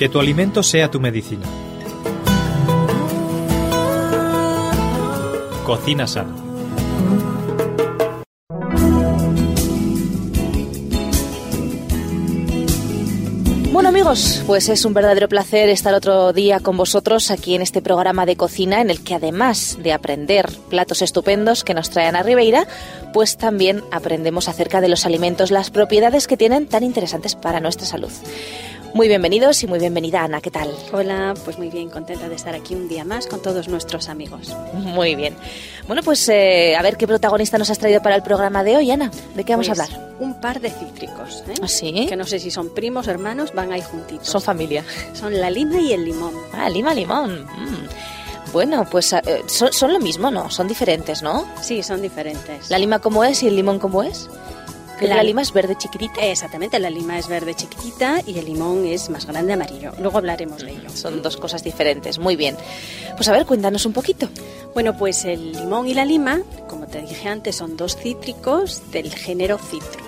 Que tu alimento sea tu medicina. Cocina sana. Bueno amigos, pues es un verdadero placer estar otro día con vosotros aquí en este programa de cocina en el que además de aprender platos estupendos que nos traen a Ribeira, pues también aprendemos acerca de los alimentos, las propiedades que tienen tan interesantes para nuestra salud. Muy bienvenidos y muy bienvenida Ana, ¿qué tal? Hola, pues muy bien, contenta de estar aquí un día más con todos nuestros amigos. Muy bien. Bueno, pues eh, a ver qué protagonista nos has traído para el programa de hoy, Ana. ¿De qué vamos Pues, a hablar? Un par de cítricos, ¿eh? ¿Ah, sí? que no sé si son primos, hermanos, van ahí juntitos. Son familia. Son la lima y el limón. Ah, lima, limón. Mm. Bueno, pues eh, son, son lo mismo, ¿no? Son diferentes, ¿no? Sí, son diferentes. ¿La lima cómo es y el limón cómo es? La- la lima es verde chiquitita. Exactamente, la lima es verde chiquitita y el limón es más grande amarillo. Luego hablaremos de ello. Son dos cosas diferentes. Muy bien. Pues a ver, cuéntanos un poquito. Bueno, pues el limón y la lima, como te dije antes, son dos cítricos del género citro.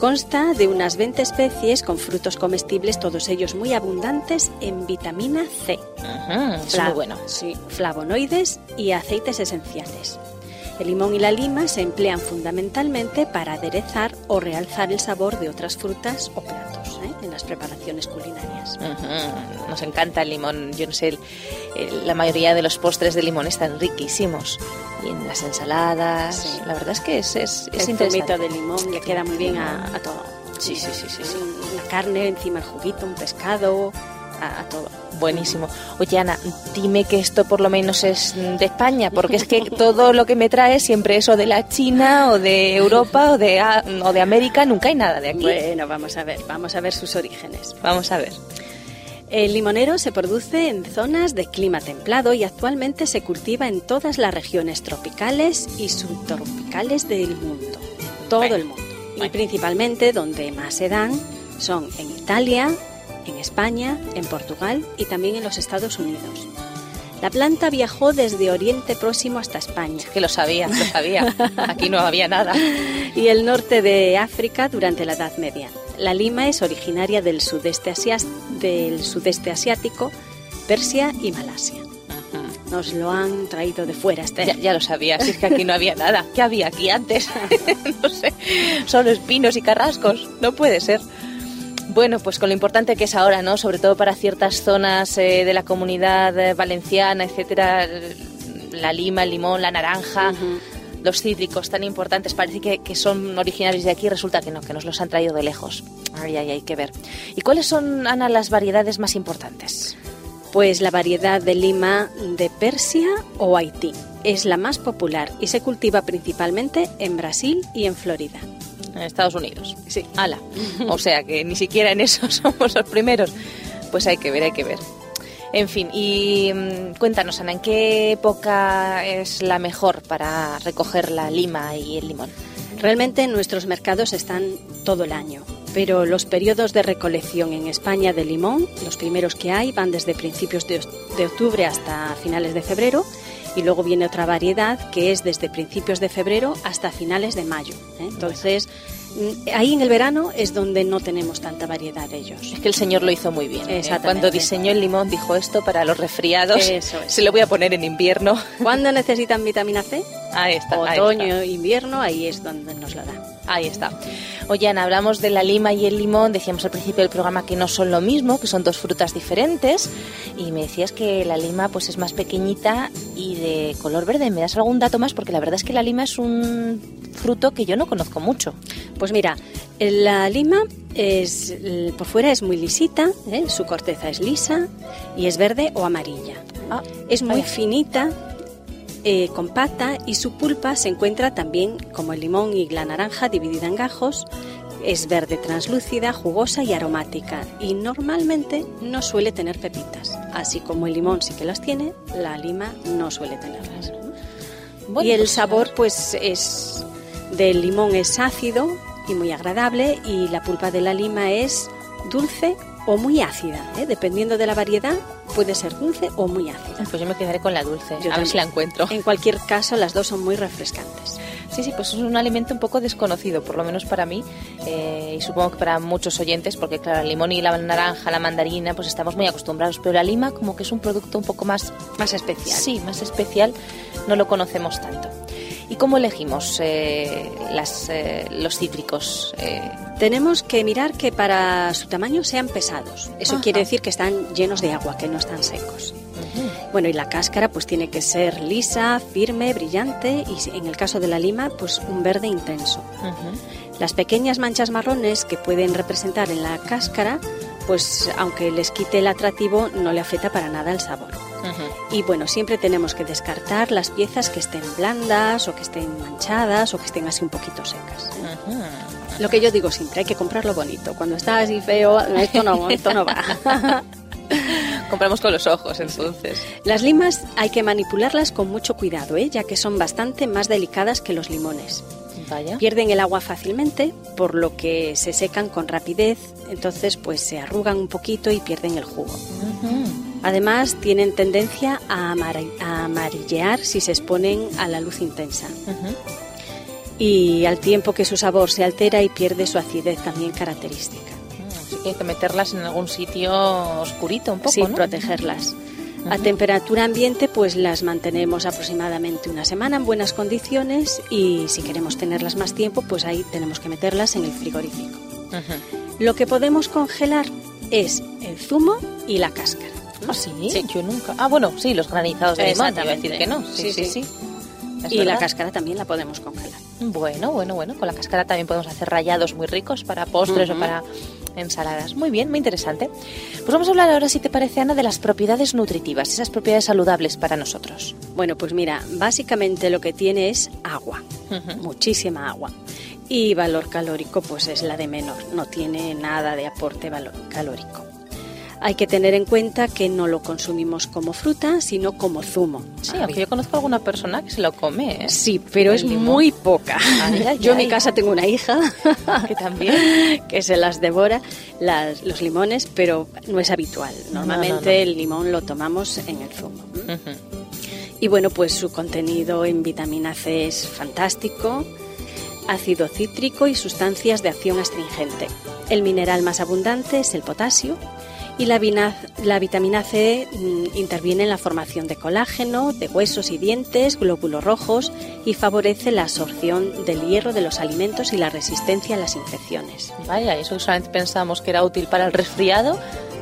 Consta de unas 20 especies con frutos comestibles, todos ellos muy abundantes en vitamina C. Ujú, es muy bueno. Sí, flavonoides y aceites esenciales. El limón y la lima se emplean fundamentalmente para aderezar o realzar el sabor de otras frutas o platos ¿eh? en las preparaciones culinarias. Ujú, Nos encanta el limón. Yo no sé, el- el- la mayoría de los postres de limón están riquísimos. Y en las ensaladas. Sí. La verdad es que es, es, es el interesante. de limón le queda muy bien a, a todo. Sí, sí, sí, sí, sí. La carne, encima el juguito, un pescado, a, a todo. Buenísimo. Oye, Ana, dime que esto por lo menos es de España, porque es que todo lo que me trae siempre es o de la China, o de Europa, o de, o de América, nunca hay nada de aquí. Bueno, vamos a ver, vamos a ver sus orígenes. Vamos a ver. El limonero se produce en zonas de clima templado y actualmente se cultiva en todas las regiones tropicales y subtropicales del mundo. Todo Bueno, el mundo. Y principalmente donde más se dan son en Italia, en España, en Portugal y también en los Estados Unidos. La planta viajó desde Oriente Próximo hasta España Que lo sabía, lo sabía. Aquí no había nada. y el norte de África durante la Edad Media. La lima es originaria del sudeste, asias- del sudeste asiático, Persia y Malasia. Nos lo han traído de fuera, Esther. Ya, ya lo sabía, si es que aquí no había nada. ¿Qué había aquí antes? no sé, solo espinos y carrascos. No puede ser. Bueno, pues con lo importante que es ahora, ¿no? Sobre todo para ciertas zonas eh, de la comunidad eh, valenciana, etcétera, la lima, el limón, la naranja, los cítricos tan importantes, parece que, que son originarios de aquí, resulta que no, que nos los han traído de lejos. Ay, ay, hay que ver. ¿Y cuáles son, Ana, las variedades más importantes? Pues la variedad de lima de Persia o Haití es la más popular y se cultiva principalmente en Brasil y en Florida. En Estados Unidos. Sí. Ala. O sea que ni siquiera en eso somos los primeros. Pues hay que ver, hay que ver. En fin, y mm, cuéntanos, Ana, ¿en qué época es la mejor para recoger la lima y el limón? Realmente nuestros mercados están todo el año, pero los periodos de recolección en España de limón, los primeros que hay, van desde principios de, de octubre hasta finales de febrero y luego viene otra variedad que es desde principios de febrero hasta finales de mayo. ¿eh? Entonces, mm, ahí en el verano es donde no tenemos tanta variedad de ellos. Es que el señor lo hizo muy bien. ¿eh? Cuando diseñó el limón dijo esto para los resfriados. Eso es. Se lo voy a poner en invierno. ¿Cuándo necesitan vitamina C? Ahí está. ahí Otoño, invierno, ahí es donde nos la dan. Ahí está. Oye, Ana, hablamos de la lima y el limón. Decíamos al principio del programa que no son lo mismo, que son dos frutas diferentes. Y me decías que la lima pues es más pequeñita y de color verde. ¿Me das algún dato más? Porque la verdad es que la lima es un fruto que yo no conozco mucho. Pues mira, la lima es por fuera es muy lisita, ¿eh? su corteza es lisa y es verde o amarilla. Ah, Es muy vaya. finita, eh, compacta y su pulpa se encuentra también como el limón y la naranja dividida en gajos. Es verde translúcida, jugosa y aromática y normalmente no suele tener pepitas. Así como el limón sí que las tiene, la lima no suele tenerlas. Bueno, y el pues, sabor pues es del limón es ácido y muy agradable y la pulpa de la lima es dulce o muy ácida, ¿eh? dependiendo de la variedad puede ser dulce o muy ácida. Pues yo me quedaré con la dulce. Yo a ver si la también. encuentro. En cualquier caso las dos son muy refrescantes. Sí, sí, pues es un alimento un poco desconocido, por lo menos para mí, eh, y supongo que para muchos oyentes, porque claro, el limón y la naranja, la mandarina, pues estamos muy acostumbrados, pero la lima como que es un producto un poco más... Más especial. Sí, más especial, no lo conocemos tanto. ¿Y cómo elegimos eh, las, eh, los cítricos? Eh, Tenemos que mirar que para su tamaño sean pesados. Eso Ajá. quiere decir que están llenos de agua, que no están secos. Bueno, y la cáscara pues tiene que ser lisa, firme, brillante y en el caso de la lima pues un verde intenso. Las pequeñas manchas marrones que pueden representar en la cáscara pues aunque les quite el atractivo no le afecta para nada el sabor. Y bueno, siempre tenemos que descartar las piezas que estén blandas o que estén manchadas o que estén así un poquito secas. Lo que yo digo siempre, hay que comprarlo bonito. Cuando está así feo, esto no, esto no va. Compramos con los ojos, entonces. Las limas hay que manipularlas con mucho cuidado, ¿eh? ya que son bastante más delicadas que los limones. Vaya. Pierden el agua fácilmente, por lo que se secan con rapidez, entonces pues se arrugan un poquito y pierden el jugo. Además, tienen tendencia a, amar- a amarillear si se exponen a la luz intensa. Y al tiempo que su sabor se altera y pierde su acidez también característica. Así que hay que meterlas en algún sitio oscurito un poco, sí, ¿no? protegerlas. A temperatura ambiente, pues las mantenemos aproximadamente una semana en buenas condiciones y si queremos tenerlas más tiempo, pues ahí tenemos que meterlas en el frigorífico. Lo que podemos congelar es el zumo y la cáscara. ¿Ah, sí? Sí. Yo nunca. Ah, bueno, sí, los granizados de limón, iba a decir que no. Sí, sí, Sí, Y la cáscara también la podemos congelar. Bueno, bueno, bueno. Con la cáscara también podemos hacer rallados muy ricos para postres o para ensaladas. Muy bien, muy interesante. Pues vamos a hablar ahora, si te parece, Ana, de las propiedades nutritivas, esas propiedades saludables para nosotros. Bueno, pues mira, básicamente lo que tiene es agua, muchísima agua. Y valor calórico, pues es la de menor, no tiene nada de aporte valor calórico. Hay que tener en cuenta que no lo consumimos como fruta, sino como zumo. Sí, Ah, aunque yo conozco a alguna persona que se lo come, ¿eh? Sí, pero es limón. muy poca. Ay, ay, Yo en mi casa tengo una hija Que también. que se las devora, las- los limones, pero no es habitual. No, Normalmente no, no. el limón lo tomamos en el zumo. Ujú. Y bueno, pues su contenido en vitamina C es fantástico, ácido cítrico y sustancias de acción astringente. El mineral más abundante es el potasio y la, la vitamina C mm, interviene en la formación de colágeno, de huesos y dientes, glóbulos rojos y favorece la absorción del hierro de los alimentos y la resistencia a las infecciones. Vaya, eso solamente pensábamos que era útil para el resfriado,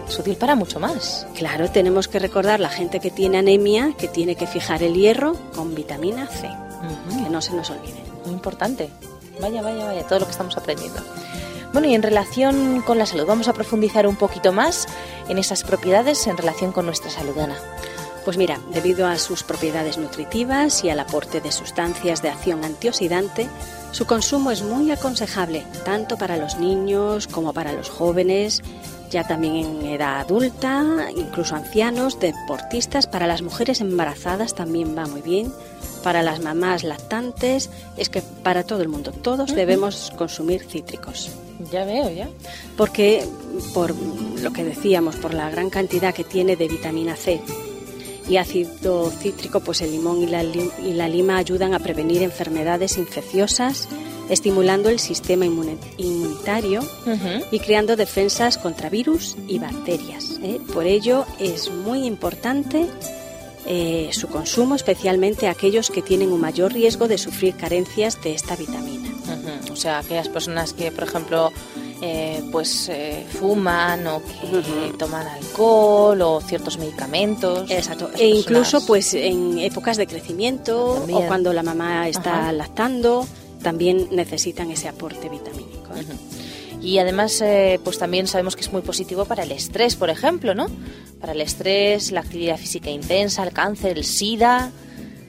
es útil para mucho más. Claro, tenemos que recordar la gente que tiene anemia que tiene que fijar el hierro con vitamina C, que no se nos olvide. Muy importante. Vaya, vaya, vaya, todo lo que estamos aprendiendo. Bueno, y en relación con la salud, vamos a profundizar un poquito más en esas propiedades en relación con nuestra salud, Ana. Pues mira, debido a sus propiedades nutritivas y al aporte de sustancias de acción antioxidante, su consumo es muy aconsejable tanto para los niños como para los jóvenes, ya también en edad adulta, incluso ancianos, deportistas, para las mujeres embarazadas también va muy bien, para las mamás lactantes, es que para todo el mundo, todos debemos consumir cítricos Ya veo, ya. porque por lo que decíamos, por la gran cantidad que tiene de vitamina C y ácido cítrico, pues el limón y la, li- y la lima ayudan a prevenir enfermedades infecciosas, estimulando el sistema inmunitario y creando defensas contra virus y bacterias. ¿eh? Por ello es muy importante eh, su consumo, especialmente aquellos que tienen un mayor riesgo de sufrir carencias de esta vitamina. O sea, aquellas personas que, por ejemplo, eh, pues eh, fuman o que toman alcohol o ciertos medicamentos. Exacto. E incluso personas- pues en épocas de crecimiento También. o cuando la mamá está Ajá. lactando, también necesitan ese aporte vitamínico. ¿eh? Y además, eh, pues también sabemos que es muy positivo para el estrés, por ejemplo, ¿no? Para el estrés, la actividad física intensa, el cáncer, el SIDA,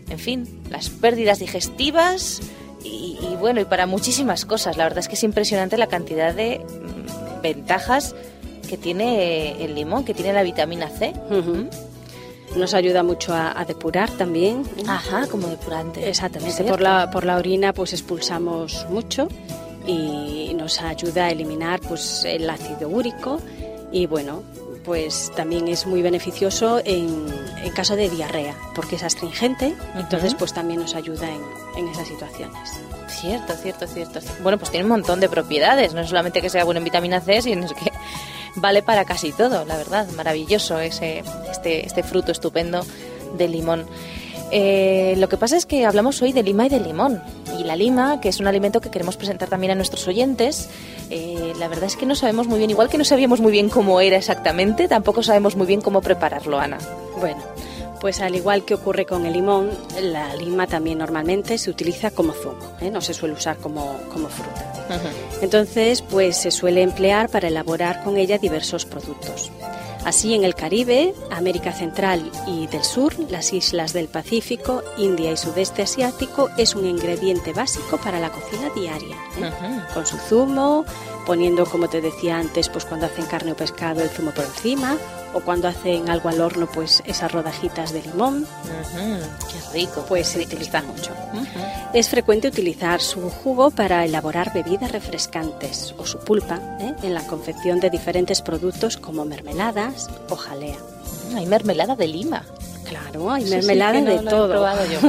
en fin, las pérdidas digestivas y, y bueno, y para muchísimas cosas. La verdad es que es impresionante la cantidad de mm, ventajas que tiene el limón, que tiene la vitamina C. Nos ayuda mucho a, a depurar también. Ajá, como depurante. Exactamente. Por la, por la orina pues expulsamos mucho y nos ayuda a eliminar pues el ácido úrico y bueno, pues también es muy beneficioso en, en caso de diarrea, porque es astringente, entonces pues también nos ayuda en, en esas situaciones. Cierto, cierto, cierto. Bueno, pues tiene un montón de propiedades, no solamente que sea bueno en vitamina C, sino que vale para casi todo, la verdad. Maravilloso ese, este, este fruto estupendo del limón. Eh, lo que pasa es que hablamos hoy de lima y de limón. Y la lima, que es un alimento que queremos presentar también a nuestros oyentes, eh, la verdad es que no sabemos muy bien, igual que no sabíamos muy bien cómo era exactamente, tampoco sabemos muy bien cómo prepararlo, Ana. Bueno, pues al igual que ocurre con el limón, la lima también normalmente se utiliza como zumo, ¿eh? no se suele usar como, como fruta. Entonces, pues se suele emplear para elaborar con ella diversos productos. Así en el Caribe, América Central y del Sur, las islas del Pacífico, India y Sudeste Asiático es un ingrediente básico para la cocina diaria. ¿eh? Con su zumo, poniendo, como te decía antes, pues cuando hacen carne o pescado el zumo por encima, o cuando hacen algo al horno, pues esas rodajitas de limón. Qué rico. Pues se utiliza mucho. Es frecuente utilizar su jugo para elaborar bebidas refrescantes o su pulpa ¿eh? en la confección de diferentes productos como mermeladas o jalea. Hay mermelada de lima. Claro, hay sí mermelada no de lo he todo. probado yo.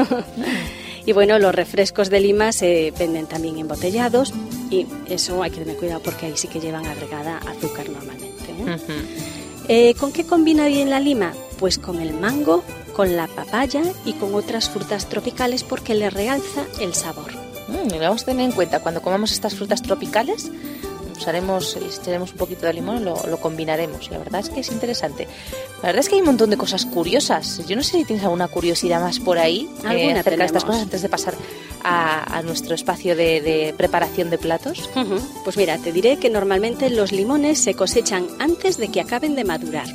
y bueno, los refrescos de lima se venden también embotellados y eso hay que tener cuidado porque ahí sí que llevan agregada azúcar normalmente. ¿eh? Eh, ¿Con qué combina bien la lima? Pues con el mango, con la papaya y con otras frutas tropicales porque le realza el sabor. Mm, lo vamos a tener en cuenta cuando comamos estas frutas tropicales. Usaremos, le echaremos un poquito de limón, lo, lo combinaremos. La verdad es que es interesante. La verdad es que hay un montón de cosas curiosas. Yo no sé si tienes alguna curiosidad más por ahí eh, acerca de estas tenemos. cosas antes de pasar a, a nuestro espacio de, de preparación de platos. Ujú. Pues mira, te diré que normalmente los limones se cosechan antes de que acaben de madurar.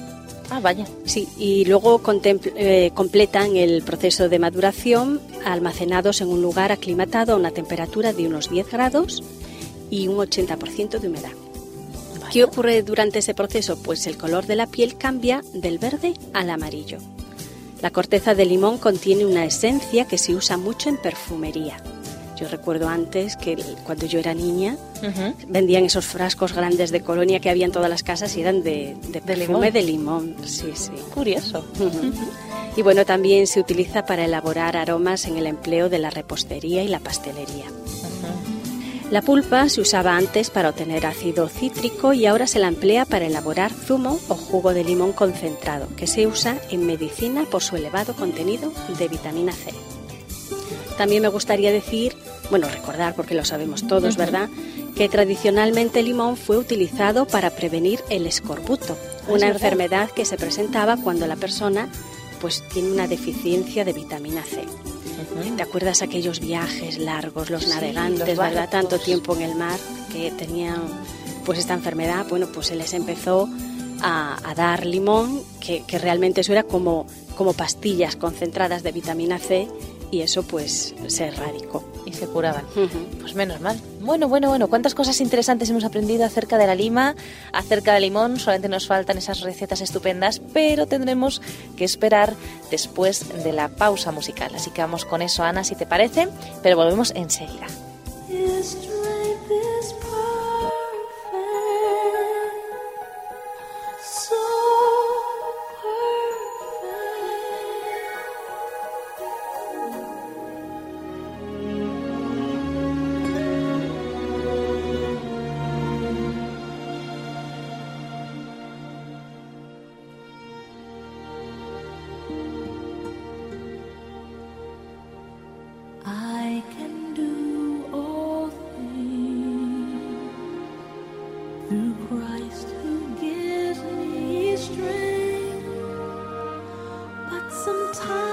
Ah, vaya. Sí, y luego eh, completan el proceso de maduración almacenados en un lugar aclimatado a una temperatura de unos 10 grados y un 80% de humedad. ¿Qué ocurre durante ese proceso? Pues el color de la piel cambia del verde al amarillo. La corteza de limón contiene una esencia que se usa mucho en perfumería. Yo recuerdo antes que cuando yo era niña vendían esos frascos grandes de colonia que había en todas las casas y eran de, de perfume de limón. Sí, sí. Curioso. Y bueno, también se utiliza para elaborar aromas en el empleo de la repostería y la pastelería. La pulpa se usaba antes para obtener ácido cítrico y ahora se la emplea para elaborar zumo o jugo de limón concentrado, que se usa en medicina por su elevado contenido de vitamina C. También me gustaría decir, bueno, recordar porque lo sabemos todos, ¿verdad? Que tradicionalmente el limón fue utilizado para prevenir el escorbuto, una enfermedad que se presentaba cuando la persona pues tiene una deficiencia de vitamina C. ¿Te acuerdas aquellos viajes largos, los Sí, navegantes, los verdad? Tanto tiempo en el mar que tenían pues esta enfermedad, bueno, pues se les empezó a, a dar limón, que, que realmente eso era como, como pastillas concentradas de vitamina C y eso pues se erradicó. Y se curaban. Pues menos mal. Bueno, bueno, bueno, cuántas cosas interesantes hemos aprendido acerca de la lima, acerca del limón. Solamente nos faltan esas recetas estupendas, pero tendremos que esperar después de la pausa musical. Así que vamos con eso, Ana, si te parece, pero volvemos enseguida. time.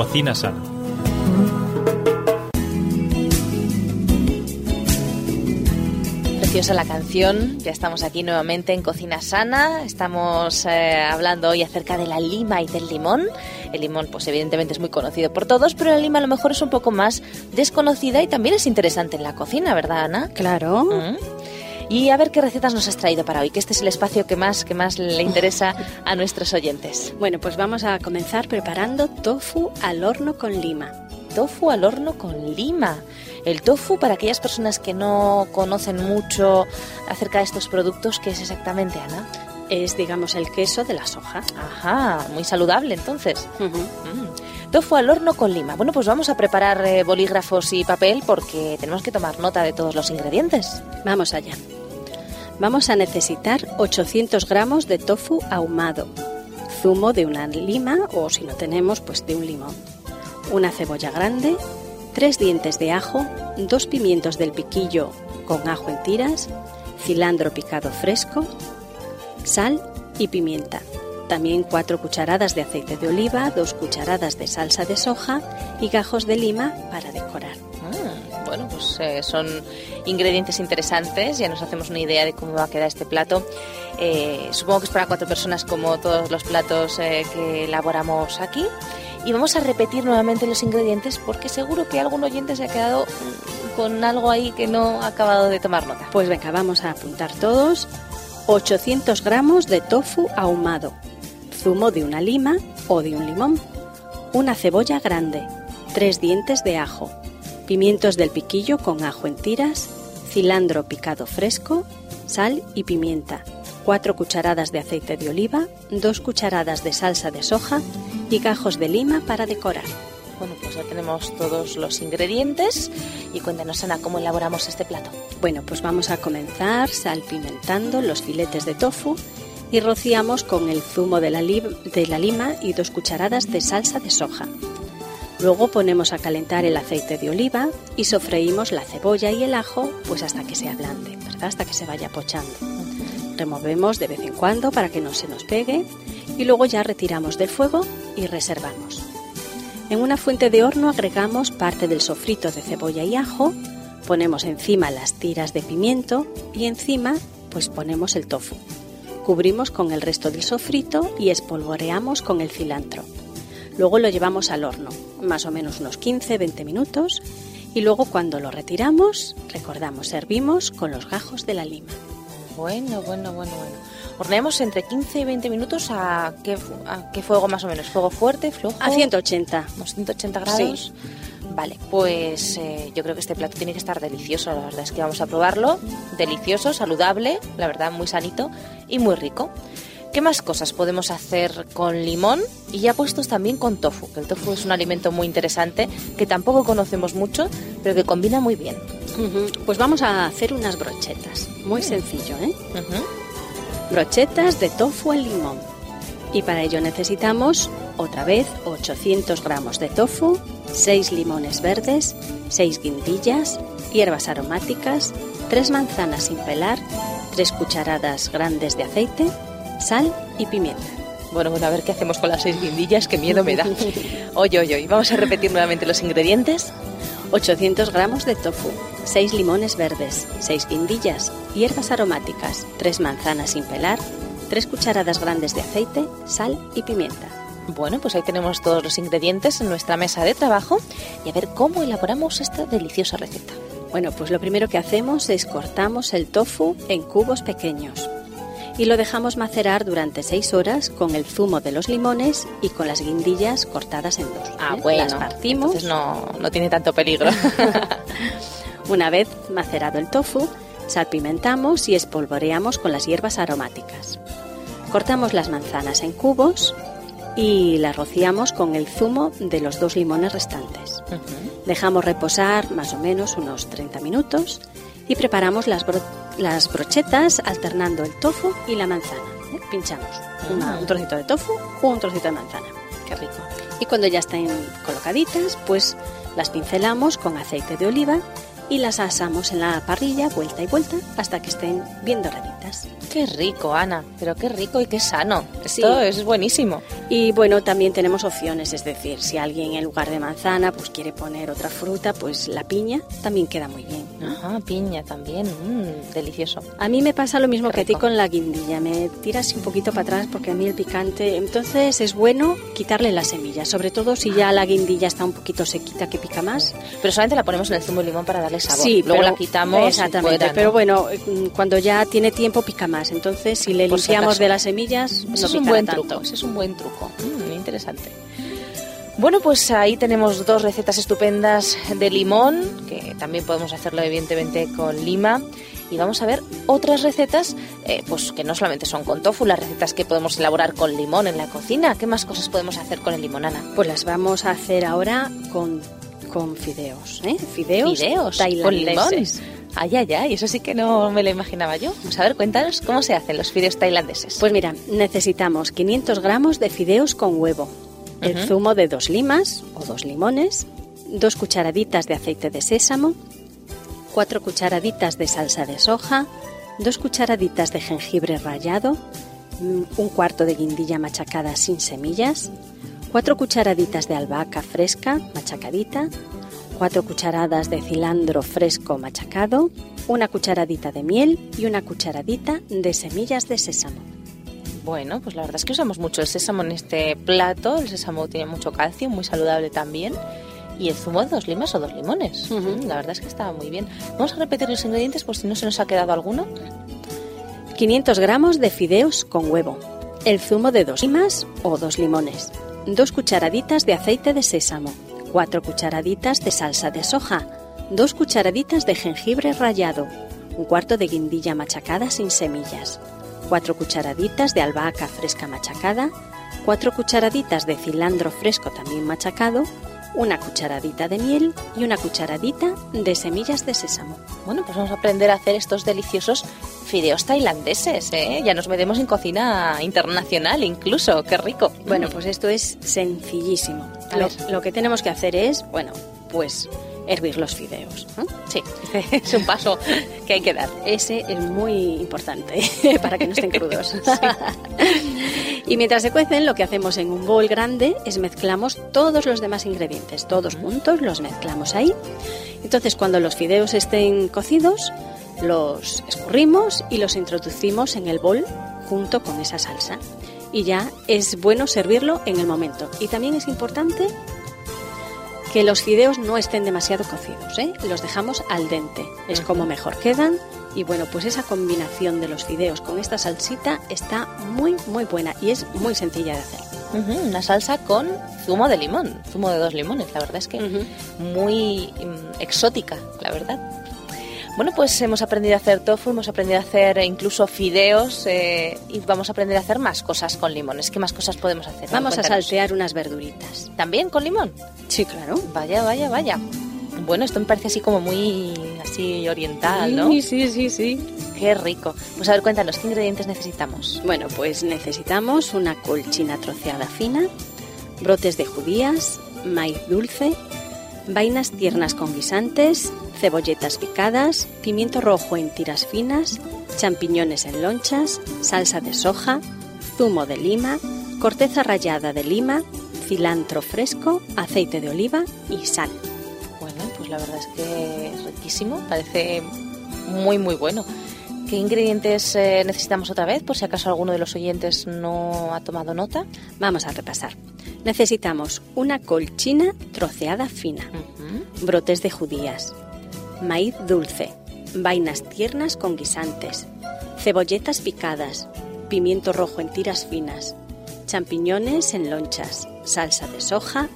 Cocina sana. Preciosa la canción, ya estamos aquí nuevamente en Cocina Sana, estamos eh, hablando hoy acerca de la lima y del limón. El limón pues evidentemente es muy conocido por todos, pero la lima a lo mejor es un poco más desconocida y también es interesante en la cocina, ¿verdad Ana? Claro. Mm. Y a ver qué recetas nos has traído para hoy, que este es el espacio que más, que más le interesa a nuestros oyentes. Bueno, pues vamos a comenzar preparando tofu al horno con lima. Tofu al horno con lima. El tofu, para aquellas personas que no conocen mucho acerca de estos productos, ¿qué es exactamente, Ana? Es, digamos, el queso de la soja. Ajá, muy saludable entonces. Mm. Tofu al horno con lima. Bueno, pues vamos a preparar eh, bolígrafos y papel porque tenemos que tomar nota de todos los ingredientes. Vamos allá. Vamos a necesitar 800 gramos de tofu ahumado, zumo de una lima o si no tenemos, pues de un limón, una cebolla grande, tres dientes de ajo, dos pimientos del piquillo con ajo en tiras, cilantro picado fresco, sal y pimienta. También cuatro cucharadas de aceite de oliva, dos cucharadas de salsa de soja y gajos de lima para decorar. Bueno, pues eh, son ingredientes interesantes, ya nos hacemos una idea de cómo va a quedar este plato. Eh, supongo que es para cuatro personas como todos los platos eh, que elaboramos aquí. Y vamos a repetir nuevamente los ingredientes porque seguro que algún oyente se ha quedado mm, con algo ahí que no ha acabado de tomar nota. Pues venga, vamos a apuntar todos. 800 gramos de tofu ahumado, zumo de una lima o de un limón, una cebolla grande, tres dientes de ajo, pimientos del piquillo con ajo en tiras, cilantro picado fresco, sal y pimienta, cuatro cucharadas de aceite de oliva, dos cucharadas de salsa de soja y gajos de lima para decorar. Bueno, pues ya tenemos todos los ingredientes y cuéntanos, Ana, cómo elaboramos este plato. Bueno, pues vamos a comenzar salpimentando los filetes de tofu y rociamos con el zumo de la, de la lima y dos cucharadas de salsa de soja. Luego ponemos a calentar el aceite de oliva y sofreímos la cebolla y el ajo pues hasta que se ablande, ¿verdad? Hasta que se vaya pochando. Removemos de vez en cuando para que no se nos pegue y luego ya retiramos del fuego y reservamos. En una fuente de horno agregamos parte del sofrito de cebolla y ajo, ponemos encima las tiras de pimiento y encima pues ponemos el tofu. Cubrimos con el resto del sofrito y espolvoreamos con el cilantro. Luego lo llevamos al horno, más o menos unos 15-20 minutos, y luego cuando lo retiramos, recordamos, servimos con los gajos de la lima. Bueno, bueno, bueno, bueno. Horneamos entre 15 y 20 minutos a qué, fu- a qué fuego más o menos. ¿Fuego fuerte, flojo? A 180. Unos 180 grados. Vale, pues eh, yo creo que este plato tiene que estar delicioso. La verdad es que vamos a probarlo. Delicioso, saludable, la verdad muy sanito y muy rico. ¿Qué más cosas podemos hacer con limón? Y ya puestos también con tofu, que el tofu es un alimento muy interesante que tampoco conocemos mucho, pero que combina muy bien. Pues vamos a hacer unas brochetas. Muy sencillo, ¿eh? Brochetas de tofu al limón. Y para ello necesitamos, otra vez, 800 gramos de tofu, 6 limones verdes, 6 guindillas, hierbas aromáticas, 3 manzanas sin pelar, 3 cucharadas grandes de aceite, sal y pimienta. Bueno, bueno, a ver qué hacemos con las seis guindillas, qué miedo me da. Oye, oye, oye, vamos a repetir nuevamente los ingredientes. 800 gramos de tofu, 6 limones verdes, 6 guindillas, hierbas aromáticas, 3 manzanas sin pelar, 3 cucharadas grandes de aceite, sal y pimienta. Bueno, pues ahí tenemos todos los ingredientes en nuestra mesa de trabajo y a ver cómo elaboramos esta deliciosa receta. Bueno, pues lo primero que hacemos es cortamos el tofu en cubos pequeños y lo dejamos macerar durante 6 horas con el zumo de los limones y con las guindillas cortadas en dos. Ah, ¿eh? bueno, Las partimos. entonces no, no tiene tanto peligro. Una vez macerado el tofu, salpimentamos y espolvoreamos con las hierbas aromáticas. Cortamos las manzanas en cubos y las rociamos con el zumo de los dos limones restantes. Ujú. Dejamos reposar más o menos unos 30 minutos y preparamos las, bro- las brochetas alternando el tofu y la manzana. ¿eh? Pinchamos una- un trocito de tofu o un trocito de manzana. Qué rico. Y cuando ya estén colocaditas, pues las pincelamos con aceite de oliva y las asamos en la parrilla vuelta y vuelta hasta que estén bien doraditas. Qué rico, Ana, pero qué rico y qué sano. Sí. Esto es buenísimo. Y bueno, también tenemos opciones, es decir, si alguien en lugar de manzana pues quiere poner otra fruta, pues la piña también queda muy bien. ¿no? Ajá, piña también, mm, delicioso. A mí me pasa lo mismo que a ti con la guindilla, me tiras un poquito para atrás porque a mí el picante, entonces es bueno quitarle las semillas, sobre todo si ya la guindilla está un poquito sequita que pica más. Pero solamente la ponemos en el zumo de limón para darle sabor. Sí, Luego pero- la quitamos. Exactamente, fuera, ¿no? pero bueno, mm, cuando ya tiene tiempo pica más, entonces si le Por limpiamos de las semillas no es un buen tanto. truco, ese es un buen truco. Mm, muy interesante. Bueno, pues ahí tenemos dos recetas estupendas de limón, que también podemos hacerlo evidentemente con lima. Y vamos a ver otras recetas, eh, pues que no solamente son con tofu, las recetas que podemos elaborar con limón en la cocina. ¿Qué más cosas podemos hacer con el limón, Ana? Pues las vamos a hacer ahora con, con fideos, ¿eh? Fideos, Fideos con tailandeses. limón. Ay, ay, ay, eso sí que no me lo imaginaba yo. Vamos a ver, cuéntanos cómo se hacen los fideos tailandeses. Pues mira, necesitamos 500 gramos de fideos con huevo, el Ujú. zumo de dos limas o dos limones, dos cucharaditas de aceite de sésamo, cuatro cucharaditas de salsa de soja, dos cucharaditas de jengibre rallado, mm, un cuarto de guindilla machacada sin semillas, cuatro cucharaditas de albahaca fresca machacadita, cuatro cucharadas de cilantro fresco machacado, una cucharadita de miel y una cucharadita de semillas de sésamo. Bueno, pues la verdad es que usamos mucho el sésamo en este plato. El sésamo tiene mucho calcio, muy saludable también. Y el zumo de dos limas o dos limones. La verdad es que estaba muy bien. Vamos a repetir los ingredientes por si no se nos ha quedado alguno. 500 gramos de fideos con huevo, el zumo de dos limas o dos limones, dos cucharaditas de aceite de sésamo, cuatro cucharaditas de salsa de soja, dos cucharaditas de jengibre rallado, un cuarto de guindilla machacada sin semillas, cuatro cucharaditas de albahaca fresca machacada, cuatro cucharaditas de cilantro fresco también machacado, una cucharadita de miel y una cucharadita de semillas de sésamo. Bueno, pues vamos a aprender a hacer estos deliciosos fideos tailandeses. ¿eh? Ya nos metemos en cocina internacional incluso. ¡Qué rico! Bueno, pues esto es sencillísimo. A Lo, ver. lo que tenemos que hacer es, bueno, pues hervir los fideos. Sí, es un paso que hay que dar. Ese es muy importante para que no estén crudos. y mientras se cuecen, lo que hacemos en un bol grande es mezclamos todos los demás ingredientes, todos juntos, los mezclamos ahí. Entonces, cuando los fideos estén cocidos, los escurrimos y los introducimos en el bol junto con esa salsa. Y ya es bueno servirlo en el momento. Y también es importante que los fideos no estén demasiado cocidos, ¿eh? los dejamos al dente, es como mejor quedan. Y bueno, pues esa combinación de los fideos con esta salsita está muy, muy buena y es muy sencilla de hacer. Ujú, Una salsa con zumo de limón, zumo de dos limones, la verdad es que muy mm, exótica, la verdad. Bueno, pues hemos aprendido a hacer tofu, hemos aprendido a hacer incluso fideos eh, y vamos a aprender a hacer más cosas con limones. ¿Qué más cosas podemos hacer? Vamos a saltear unas verduritas. ¿También con limón? Sí, claro. Vaya, vaya, vaya. Bueno, esto me parece así como muy así oriental, ¿no? Sí, sí, sí, sí. Qué rico. Pues a ver, cuéntanos, ¿qué ingredientes necesitamos? Bueno, pues necesitamos una colchina troceada fina, brotes de judías, maíz dulce, vainas tiernas con guisantes, cebolletas picadas, pimiento rojo en tiras finas, champiñones en lonchas, salsa de soja, zumo de lima, corteza rallada de lima, cilantro fresco, aceite de oliva y sal. Bueno, pues la verdad es que es riquísimo, parece muy, muy bueno. ¿Qué ingredientes eh, necesitamos otra vez, por si acaso alguno de los oyentes no ha tomado nota? Vamos a repasar. Necesitamos una colchina troceada fina, brotes de judías, maíz dulce, vainas tiernas con guisantes, cebolletas picadas, pimiento rojo en tiras finas, champiñones en lonchas, salsa de soja,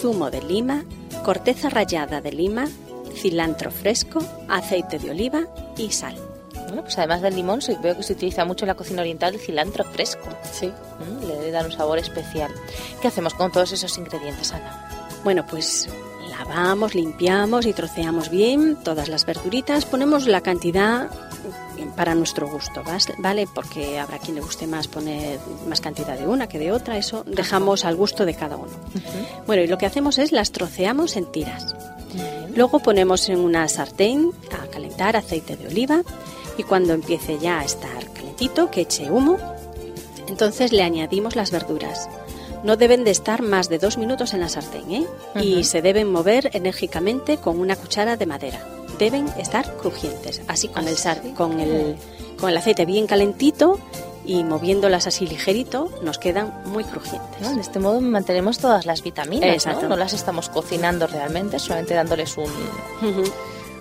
zumo de lima, corteza rallada de lima, cilantro fresco, aceite de oliva y sal. Bueno, pues además del limón, veo que se utiliza mucho en la cocina oriental el cilantro fresco. Sí. Mm, Le da un sabor especial. ¿Qué hacemos con todos esos ingredientes, Ana? Bueno, pues lavamos, limpiamos y troceamos bien todas las verduritas. Ponemos la cantidad para nuestro gusto, ¿vas- ¿vale? Porque habrá quien le guste más poner más cantidad de una que de otra. Eso dejamos al gusto de cada uno. Bueno, y lo que hacemos es las troceamos en tiras. Luego ponemos en una sartén a calentar aceite de oliva y cuando empiece ya a estar calentito, que eche humo, entonces le añadimos las verduras. No deben de estar más de dos minutos en la sartén ¿eh? y se deben mover enérgicamente con una cuchara de madera. Deben estar crujientes, así con, el, sar- Así. con, el, con el aceite bien calentito y moviéndolas así ligerito, nos quedan muy crujientes. ¿no? De este modo mantenemos todas las vitaminas, Exacto. ¿no? No las estamos cocinando realmente, solamente dándoles un.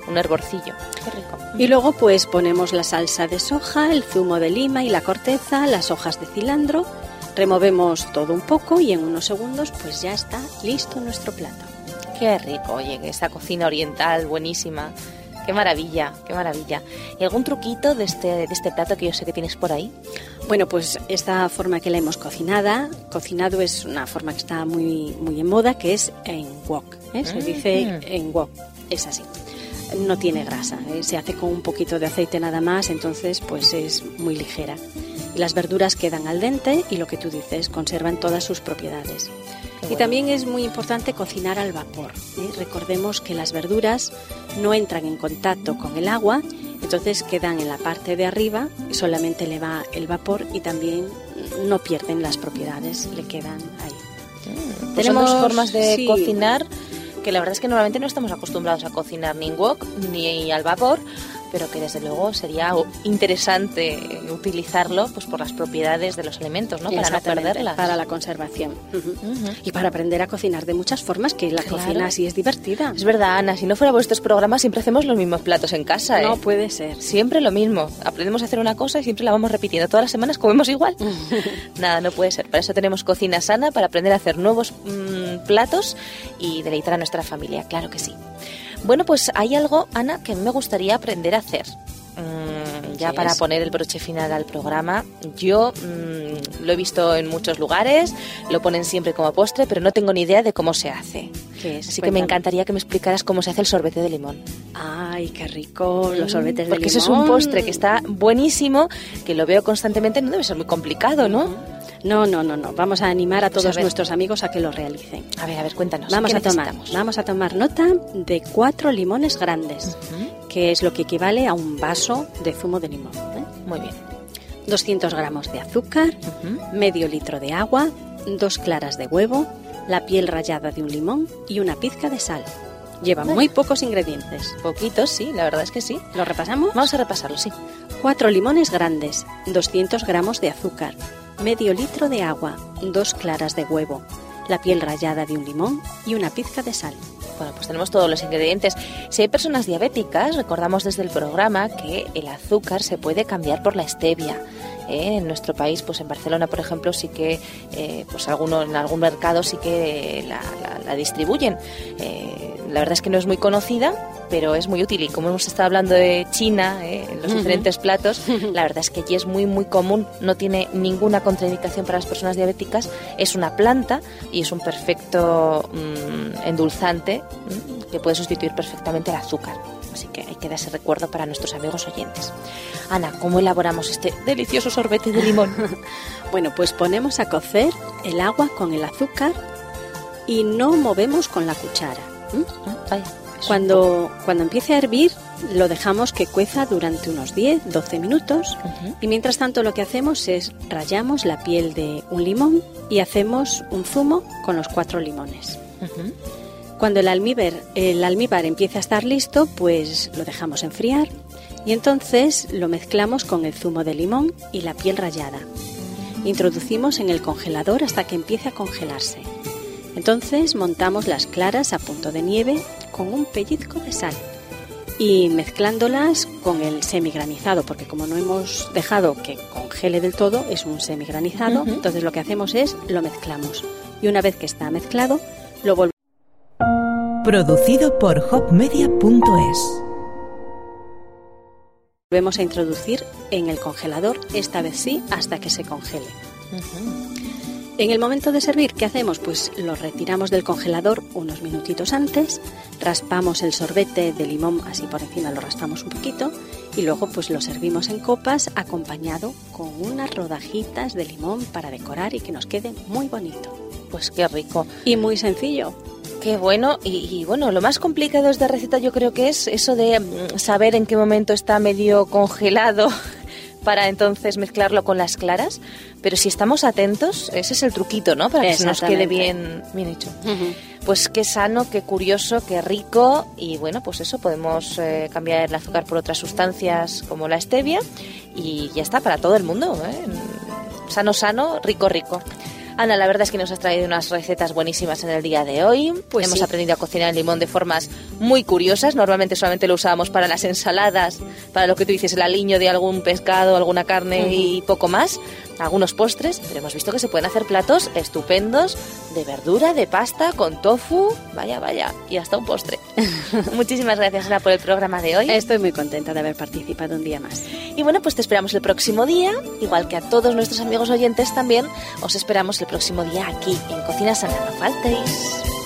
Un hervorcillo. Qué rico. Y luego pues ponemos la salsa de soja, el zumo de lima y la corteza, las hojas de cilantro, removemos todo un poco y en unos segundos pues ya está listo nuestro plato. Qué rico, oye, esta cocina oriental buenísima. Qué maravilla, qué maravilla. ¿Y algún truquito de este, de este plato que yo sé que tienes por ahí? Bueno, pues esta forma que la hemos cocinada, cocinado es una forma que está muy, muy en moda, que es en wok. ¿eh? Se Mm. dice en wok, es así. No tiene grasa, ¿eh? se hace con un poquito de aceite nada más, entonces pues es muy ligera. Las verduras quedan al dente y lo que tú dices, conservan todas sus propiedades. Y también es muy importante cocinar al vapor. ¿eh? Recordemos que las verduras no entran en contacto con el agua, entonces quedan en la parte de arriba, solamente le va el vapor y también no pierden las propiedades, le quedan ahí. Pues Tenemos- formas de sí. cocinar que la verdad es que normalmente no estamos acostumbrados a cocinar ni en wok ni al vapor, pero que desde luego sería interesante utilizarlo pues por las propiedades de los alimentos, ¿no? Para no perderlas. Para la conservación. Y para aprender a cocinar de muchas formas, que la Claro. cocina así es divertida. Es verdad, Ana, si no fuera por estos programas siempre hacemos los mismos platos en casa, ¿eh? No puede ser. Siempre lo mismo. Aprendemos a hacer una cosa y siempre la vamos repitiendo. Todas las semanas comemos igual. Nada, no puede ser. Para eso tenemos cocina sana, para aprender a hacer nuevos mm, platos y deleitar a nuestra familia. Claro que sí. Bueno, pues hay algo, Ana, que me gustaría aprender a hacer. Mm, ya ¿Qué para es? poner el broche final al programa. Yo mm, lo he visto en muchos lugares, lo ponen siempre como postre, pero no tengo ni idea de cómo se hace. ¿Qué es? Así que me encantaría que me explicaras cómo se hace el sorbete de limón. Ay, qué rico, los sorbetes de Porque limón. eso es un postre que está buenísimo, que lo veo constantemente, no debe ser muy complicado, ¿no? No, no, no, no. Vamos a animar a todos a nuestros amigos a que lo realicen. A ver, a ver, cuéntanos. Vamos ¿qué a tomar, vamos a tomar nota de cuatro limones grandes, que es lo que equivale a un vaso de zumo de limón. ¿eh? Muy bien. 200 gramos de azúcar, medio litro de agua, dos claras de huevo, la piel rallada de un limón y una pizca de sal. Lleva muy pocos ingredientes. Poquitos, sí, la verdad es que sí. ¿Lo repasamos? Vamos a repasarlo, sí. Cuatro limones grandes, 200 gramos de azúcar, medio litro de agua, dos claras de huevo, la piel rallada de un limón y una pizca de sal. Bueno, pues tenemos todos los ingredientes. Si hay personas diabéticas, recordamos desde el programa que el azúcar se puede cambiar por la stevia. ¿eh? En nuestro país, pues en Barcelona, por ejemplo, sí que, eh, pues alguno, en algún mercado sí que la, distribuyen. Eh, la verdad es que no es muy conocida, pero es muy útil. Y como hemos estado hablando de China, ¿eh? en los Ujú. diferentes platos, la verdad es que allí es muy, muy común. No tiene ninguna contraindicación para las personas diabéticas. Es una planta y es un perfecto mm, endulzante mm, que puede sustituir perfectamente el azúcar. Así que hay que dar ese recuerdo para nuestros amigos oyentes. Ana, ¿cómo elaboramos este delicioso sorbete de limón? Bueno, pues ponemos a cocer el agua con el azúcar y no movemos con la cuchara. ¿m? Vaya, Cuando, cuando empiece a hervir, lo dejamos que cueza durante unos 10-12 minutos poco- Ujú. y mientras tanto lo que hacemos es rallamos la piel de un limón y hacemos un zumo con los cuatro limones. Ujú. Cuando el almíbar, el almíbar empiece a estar listo, pues lo dejamos enfriar y entonces lo mezclamos con el zumo de limón y la piel rallada. Introducimos en el congelador hasta que empiece a congelarse. Entonces montamos las claras a punto de nieve con un pellizco de sal y mezclándolas con el semigranizado, porque como no hemos dejado que congele del todo, es un semigranizado, entonces lo que hacemos es lo mezclamos. Y una vez que está mezclado, lo volvemos Producido por hopmedia.es. volvemos a introducir en el congelador, esta vez sí, hasta que se congele. En el momento de servir, ¿qué hacemos? Pues lo retiramos del congelador unos minutitos antes, raspamos el sorbete de limón, así por encima lo raspamos un poquito, y luego pues lo servimos en copas acompañado con unas rodajitas de limón para decorar y que nos quede muy bonito. Pues qué rico. Y muy sencillo. Qué bueno. Y, y, bueno, lo más complicado de esta receta yo creo que es eso de mm, saber en qué momento está medio congelado para entonces mezclarlo con las claras. Pero si estamos atentos, ese es el truquito, ¿no? Para que se nos quede bien, bien hecho. Pues qué sano, qué curioso, qué rico. Y bueno, pues eso, podemos eh, cambiar el azúcar por otras sustancias como la stevia. Y ya está, para todo el mundo. ¿eh? Sano, sano, rico, rico. Ana, la verdad es que nos has traído unas recetas buenísimas en el día de hoy. Pues Hemos sí. aprendido a cocinar el limón de formas muy curiosas. Normalmente solamente lo usábamos para las ensaladas, para lo que tú dices, el aliño de algún pescado, alguna carne y poco más, algunos postres. Pero hemos visto que se pueden hacer platos estupendos de verdura, de pasta, con tofu, vaya, vaya, y hasta un postre. Muchísimas gracias, Ana, por el programa de hoy. Estoy muy contenta de haber participado un día más. Y bueno, pues te esperamos el próximo día, igual que a todos nuestros amigos oyentes también, os esperamos el próximo día aquí en Cocina Sana. No faltéis.